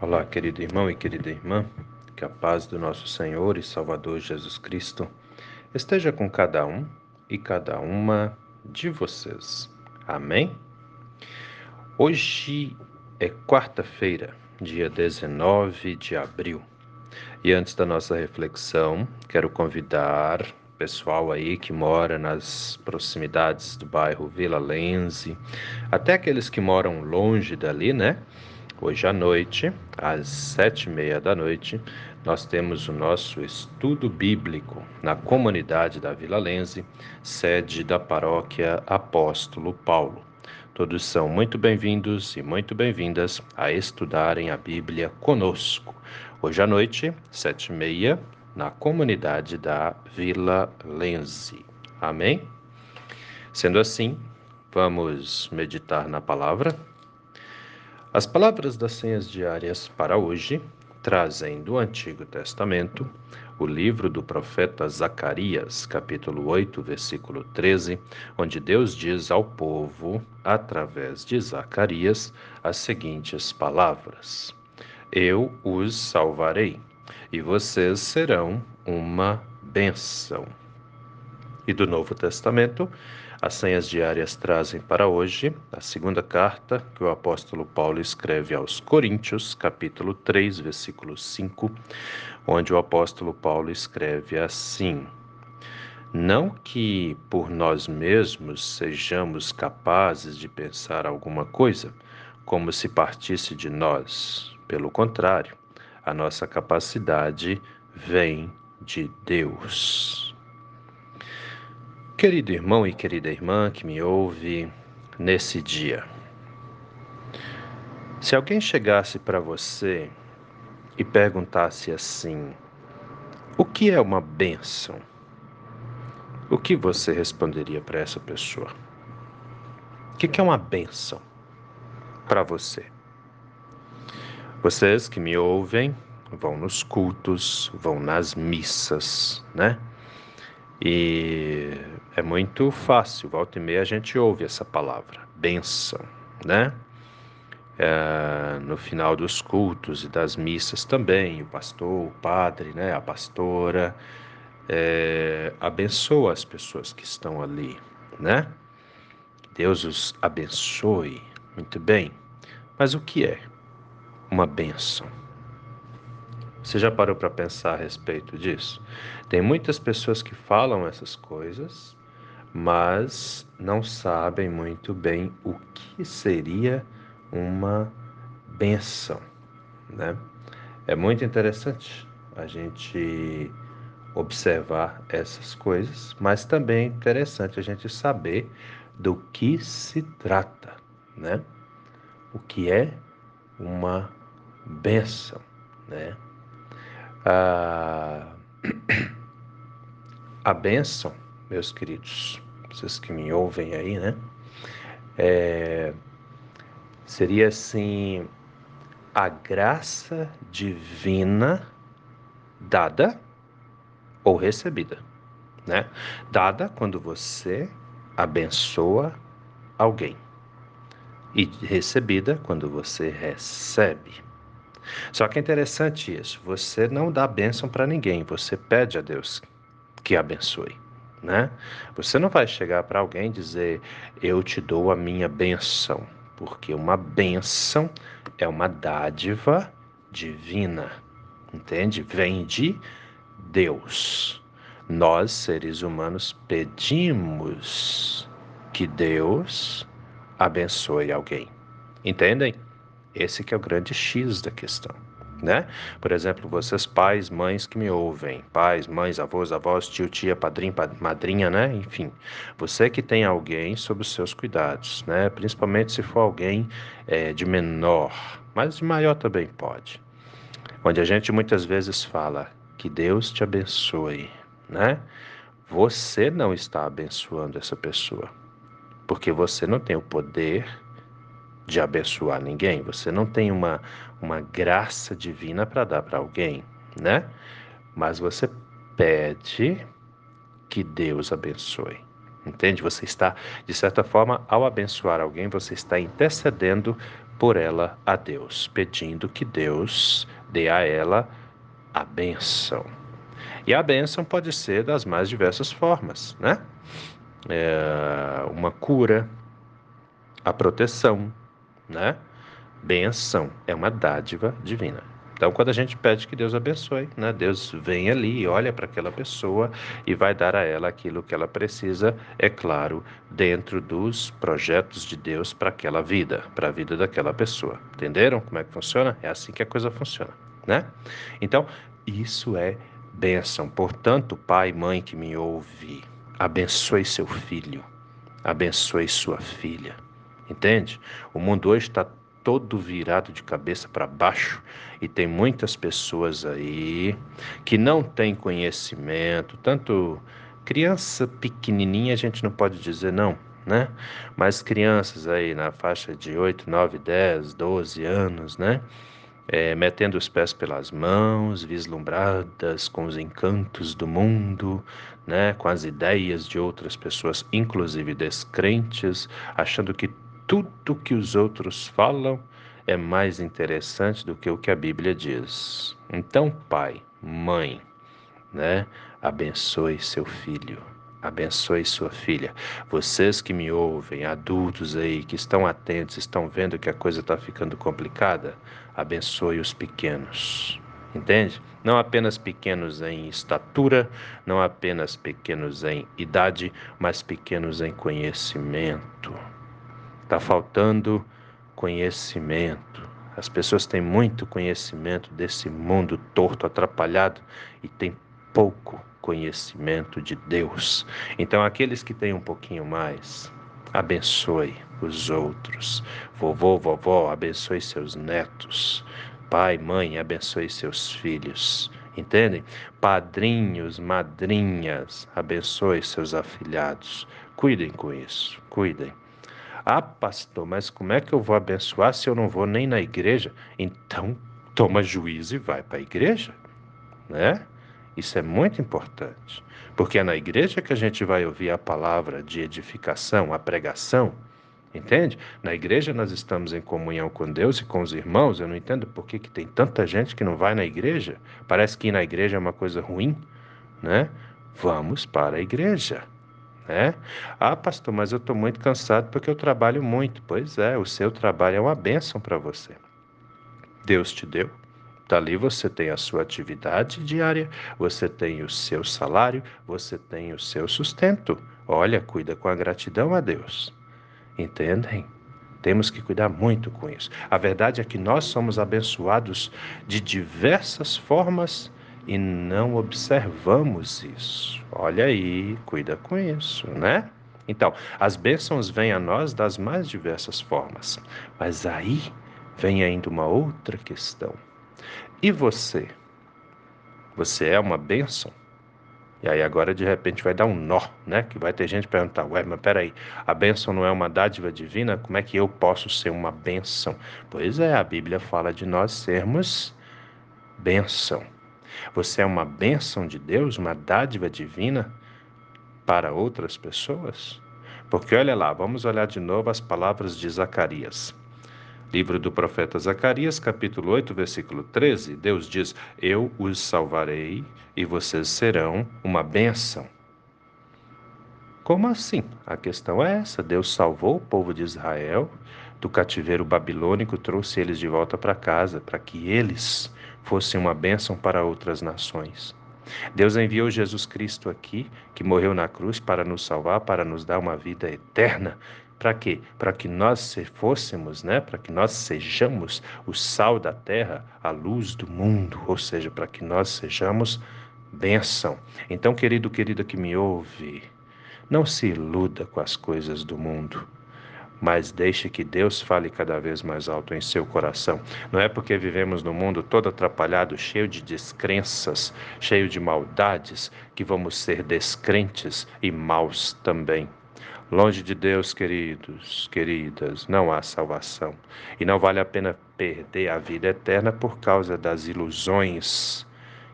Olá, querido irmão e querida irmã, que a paz do nosso Senhor e Salvador Jesus Cristo esteja com cada um e cada uma de vocês. Amém? Hoje é quarta-feira, dia 19 de abril. E antes da nossa reflexão, quero convidar o pessoal aí que mora nas proximidades do bairro Vila Lense, até aqueles que moram longe dali, né? Hoje à noite, às sete e meia da noite, nós temos o nosso estudo bíblico na comunidade da Vila Lense, sede da paróquia Apóstolo Paulo. Todos são muito bem-vindos e muito bem-vindas a estudarem a Bíblia conosco. Hoje à noite, sete e meia, na comunidade da Vila Lense. Amém? Sendo assim, vamos meditar na palavra. As palavras das senhas diárias para hoje trazem do Antigo Testamento o livro do profeta Zacarias, capítulo 8, versículo 13, onde Deus diz ao povo, através de Zacarias, as seguintes palavras: Eu os salvarei, e vocês serão uma bênção. E do Novo Testamento, as senhas diárias trazem para hoje a segunda carta que o apóstolo Paulo escreve aos Coríntios, capítulo 3, versículo 5, onde o apóstolo Paulo escreve assim: Não que por nós mesmos sejamos capazes de pensar alguma coisa, como se partisse de nós. Pelo contrário, a nossa capacidade vem de Deus. Querido irmão e querida irmã que me ouve nesse dia, se alguém chegasse para você e perguntasse assim: O que é uma bênção? O que você responderia para essa pessoa? O que é uma bênção para você? Vocês que me ouvem vão nos cultos, vão nas missas, né? E é muito fácil, volta e meia a gente ouve essa palavra, bênção, né? É, no final dos cultos e das missas também, o pastor, o padre, né, a pastora, é, abençoa as pessoas que estão ali, né? Deus os abençoe, muito bem. Mas o que é uma bênção? Você já parou para pensar a respeito disso? Tem muitas pessoas que falam essas coisas, mas não sabem muito bem o que seria uma benção, né? É muito interessante a gente observar essas coisas, mas também é interessante a gente saber do que se trata, né? O que é uma benção, né? A, a bênção, meus queridos, vocês que me ouvem aí, né? É, seria assim a graça divina dada ou recebida, né? Dada quando você abençoa alguém e recebida quando você recebe. Só que é interessante isso. Você não dá bênção para ninguém, você pede a Deus que abençoe. Né? Você não vai chegar para alguém e dizer, eu te dou a minha benção, porque uma benção é uma dádiva divina, entende? Vem de Deus. Nós, seres humanos, pedimos que Deus abençoe alguém. Entendem? Esse que é o grande X da questão. Né? Por exemplo, vocês pais, mães que me ouvem, pais, mães, avós, avós, tio, tia, padrinho, madrinha, né? Enfim, você que tem alguém sob os seus cuidados, né? Principalmente se for alguém é, de menor, mas de maior também pode. Onde a gente muitas vezes fala que Deus te abençoe, né? Você não está abençoando essa pessoa, porque você não tem o poder de abençoar ninguém, você não tem uma, uma graça divina para dar para alguém, né? Mas você pede que Deus abençoe. Entende? Você está, de certa forma, ao abençoar alguém, você está intercedendo por ela a Deus, pedindo que Deus dê a ela a benção. E a benção pode ser das mais diversas formas, né? É uma cura, a proteção, né? Benção é uma dádiva divina. Então, quando a gente pede que Deus abençoe, né, Deus vem ali, olha para aquela pessoa e vai dar a ela aquilo que ela precisa, é claro, dentro dos projetos de Deus para aquela vida, para a vida daquela pessoa. Entenderam como é que funciona? É assim que a coisa funciona, né? Então, isso é bênção. Portanto, pai e mãe que me ouve, abençoe seu filho, abençoe sua filha. Entende? O mundo hoje está todo virado de cabeça para baixo e tem muitas pessoas aí que não têm conhecimento, tanto criança pequenininha a gente não pode dizer não, né? Mas crianças aí na faixa de 8, 9, 10, 12 anos, né? É, metendo os pés pelas mãos, vislumbradas com os encantos do mundo, né, com as ideias de outras pessoas, inclusive descrentes, achando que tudo que os outros falam é mais interessante do que o que a Bíblia diz. Então, pai, mãe, né, abençoe seu filho, abençoe sua filha. Vocês que me ouvem, adultos aí, que estão atentos, estão vendo que a coisa está ficando complicada, abençoe os pequenos. Entende? Não apenas pequenos em estatura, não apenas pequenos em idade, mas pequenos em conhecimento. Está faltando conhecimento. As pessoas têm muito conhecimento desse mundo torto, atrapalhado e têm pouco conhecimento de Deus. Então, aqueles que têm um pouquinho mais, abençoe os outros. Vovô, vovó, abençoe seus netos. Pai, mãe, abençoe seus filhos. Entendem? Padrinhos, madrinhas, abençoe seus afilhados. Cuidem com isso, cuidem. Ah, pastor, mas como é que eu vou abençoar se eu não vou nem na igreja? Então, toma juízo e vai para a igreja, né? Isso é muito importante, porque é na igreja que a gente vai ouvir a palavra de edificação, a pregação, entende? Na igreja nós estamos em comunhão com Deus e com os irmãos. Eu não entendo por que, que tem tanta gente que não vai na igreja. Parece que ir na igreja é uma coisa ruim, né? Vamos para a igreja. Né? Ah, pastor, mas eu estou muito cansado porque eu trabalho muito. Pois é, o seu trabalho é uma bênção para você. Deus te deu. Dali você tem a sua atividade diária, você tem o seu salário, você tem o seu sustento. Olha, cuida com a gratidão a Deus. Entendem? Temos que cuidar muito com isso. A verdade é que nós somos abençoados de diversas formas e não observamos isso. Olha aí, cuida com isso, né? Então, as bênçãos vêm a nós das mais diversas formas, mas aí vem ainda uma outra questão. E você? Você é uma bênção? E aí agora de repente vai dar um nó, né? Que vai ter gente perguntar, ué, mas peraí, a bênção não é uma dádiva divina? Como é que eu posso ser uma bênção? Pois é, a Bíblia fala de nós sermos bênção. Você é uma bênção de Deus, uma dádiva divina para outras pessoas? Porque olha lá, vamos olhar de novo as palavras de Zacarias. Livro do profeta Zacarias, capítulo 8, versículo 13, Deus diz: Eu os salvarei e vocês serão uma bênção. Como assim? A questão é essa: Deus salvou o povo de Israel do cativeiro babilônico, trouxe eles de volta para casa, para que eles fossem uma bênção para outras nações. Deus enviou Jesus Cristo aqui, que morreu na cruz para nos salvar, para nos dar uma vida eterna. Para quê? Para que nós fôssemos, né? Para que nós sejamos o sal da terra, a luz do mundo, ou seja, para que nós sejamos bênção. Então, querido, querida que me ouve, não se iluda com as coisas do mundo mas deixe que Deus fale cada vez mais alto em seu coração. Não é porque vivemos no mundo todo atrapalhado, cheio de descrenças, cheio de maldades, que vamos ser descrentes e maus também. Longe de Deus, queridos, queridas, não há salvação. E não vale a pena perder a vida eterna por causa das ilusões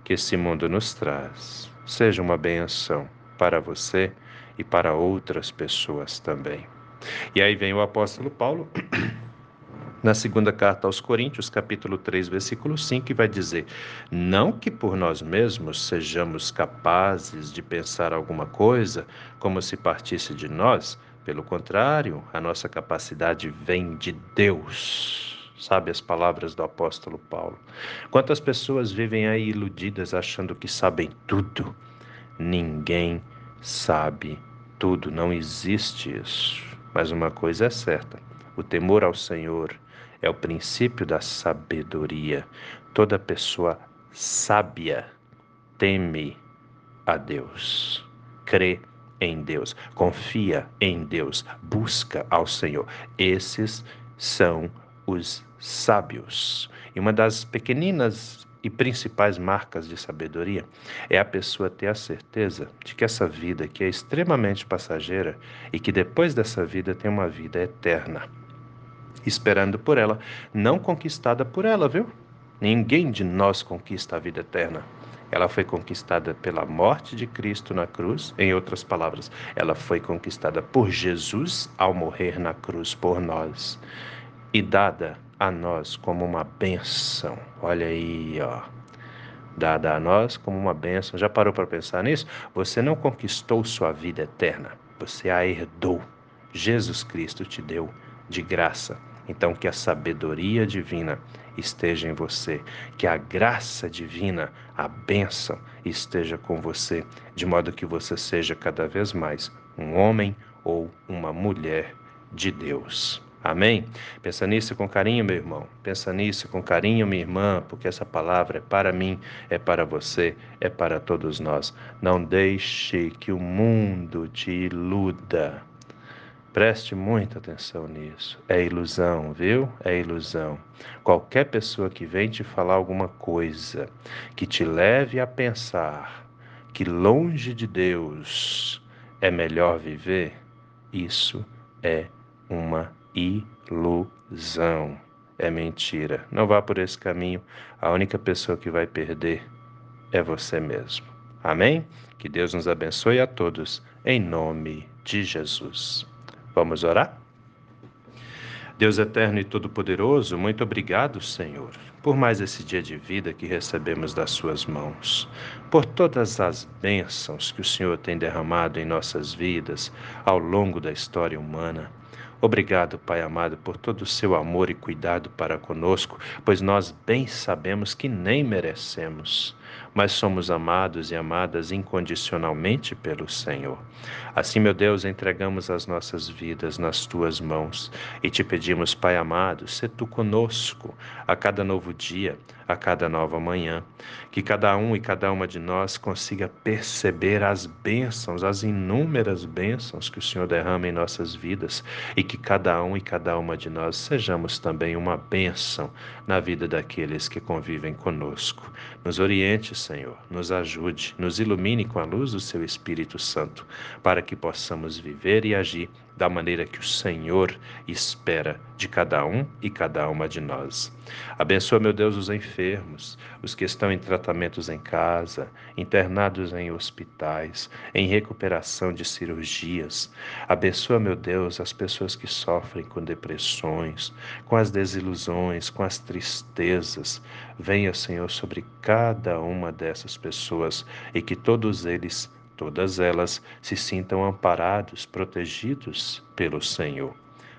que esse mundo nos traz. Seja uma benção para você e para outras pessoas também. E aí vem o apóstolo Paulo na segunda carta aos Coríntios, capítulo 3, versículo 5, vai dizer: Não que por nós mesmos sejamos capazes de pensar alguma coisa como se partisse de nós, pelo contrário, a nossa capacidade vem de Deus. Sabe as palavras do apóstolo Paulo? Quantas pessoas vivem aí iludidas achando que sabem tudo? Ninguém sabe tudo, não existe isso. Mas uma coisa é certa: o temor ao Senhor é o princípio da sabedoria. Toda pessoa sábia teme a Deus, crê em Deus, confia em Deus, busca ao Senhor. Esses são os sábios. E uma das pequeninas e principais marcas de sabedoria é a pessoa ter a certeza de que essa vida que é extremamente passageira e que depois dessa vida tem uma vida eterna esperando por ela, não conquistada por ela, viu? Ninguém de nós conquista a vida eterna. Ela foi conquistada pela morte de Cristo na cruz, em outras palavras, ela foi conquistada por Jesus ao morrer na cruz por nós e dada a nós como uma bênção. Olha aí, ó. Dada a nós como uma bênção. Já parou para pensar nisso? Você não conquistou sua vida eterna, você a herdou. Jesus Cristo te deu de graça. Então, que a sabedoria divina esteja em você, que a graça divina, a bênção esteja com você, de modo que você seja cada vez mais um homem ou uma mulher de Deus. Amém? Pensa nisso com carinho, meu irmão. Pensa nisso com carinho, minha irmã, porque essa palavra é para mim, é para você, é para todos nós. Não deixe que o mundo te iluda. Preste muita atenção nisso. É ilusão, viu? É ilusão. Qualquer pessoa que vem te falar alguma coisa que te leve a pensar que longe de Deus é melhor viver, isso é uma ilusão. É mentira. Não vá por esse caminho. A única pessoa que vai perder é você mesmo. Amém? Que Deus nos abençoe a todos, em nome de Jesus. Vamos orar? Deus eterno e todo-poderoso, muito obrigado, Senhor, por mais esse dia de vida que recebemos das Suas mãos, por todas as bênçãos que o Senhor tem derramado em nossas vidas ao longo da história humana. Obrigado, Pai amado, por todo o seu amor e cuidado para conosco, pois nós bem sabemos que nem merecemos mas somos amados e amadas incondicionalmente pelo Senhor. Assim, meu Deus, entregamos as nossas vidas nas tuas mãos e te pedimos, Pai amado, se tu conosco a cada novo dia, a cada nova manhã, que cada um e cada uma de nós consiga perceber as bênçãos, as inúmeras bênçãos que o Senhor derrama em nossas vidas e que cada um e cada uma de nós sejamos também uma bênção na vida daqueles que convivem conosco. Nos oriente, Senhor, nos ajude, nos ilumine com a luz do seu Espírito Santo, para que possamos viver e agir da maneira que o Senhor espera de cada um e cada uma de nós. Abençoa, meu Deus, os enfermos, os que estão em tratamentos em casa, internados em hospitais, em recuperação de cirurgias. Abençoa, meu Deus, as pessoas que sofrem com depressões, com as desilusões, com as tristezas. Venha, Senhor, sobre cada uma dessas pessoas e que todos eles todas elas se sintam amparados, protegidos pelo Senhor.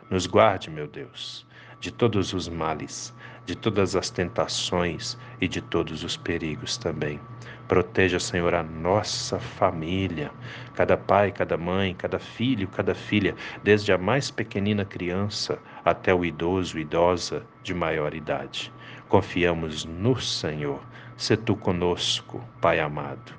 Nos guarde, meu Deus, de todos os males, de todas as tentações e de todos os perigos também. Proteja, Senhor, a nossa família, cada pai, cada mãe, cada filho, cada filha, desde a mais pequenina criança até o idoso, idosa de maior idade. Confiamos no Senhor. Se tu conosco, Pai amado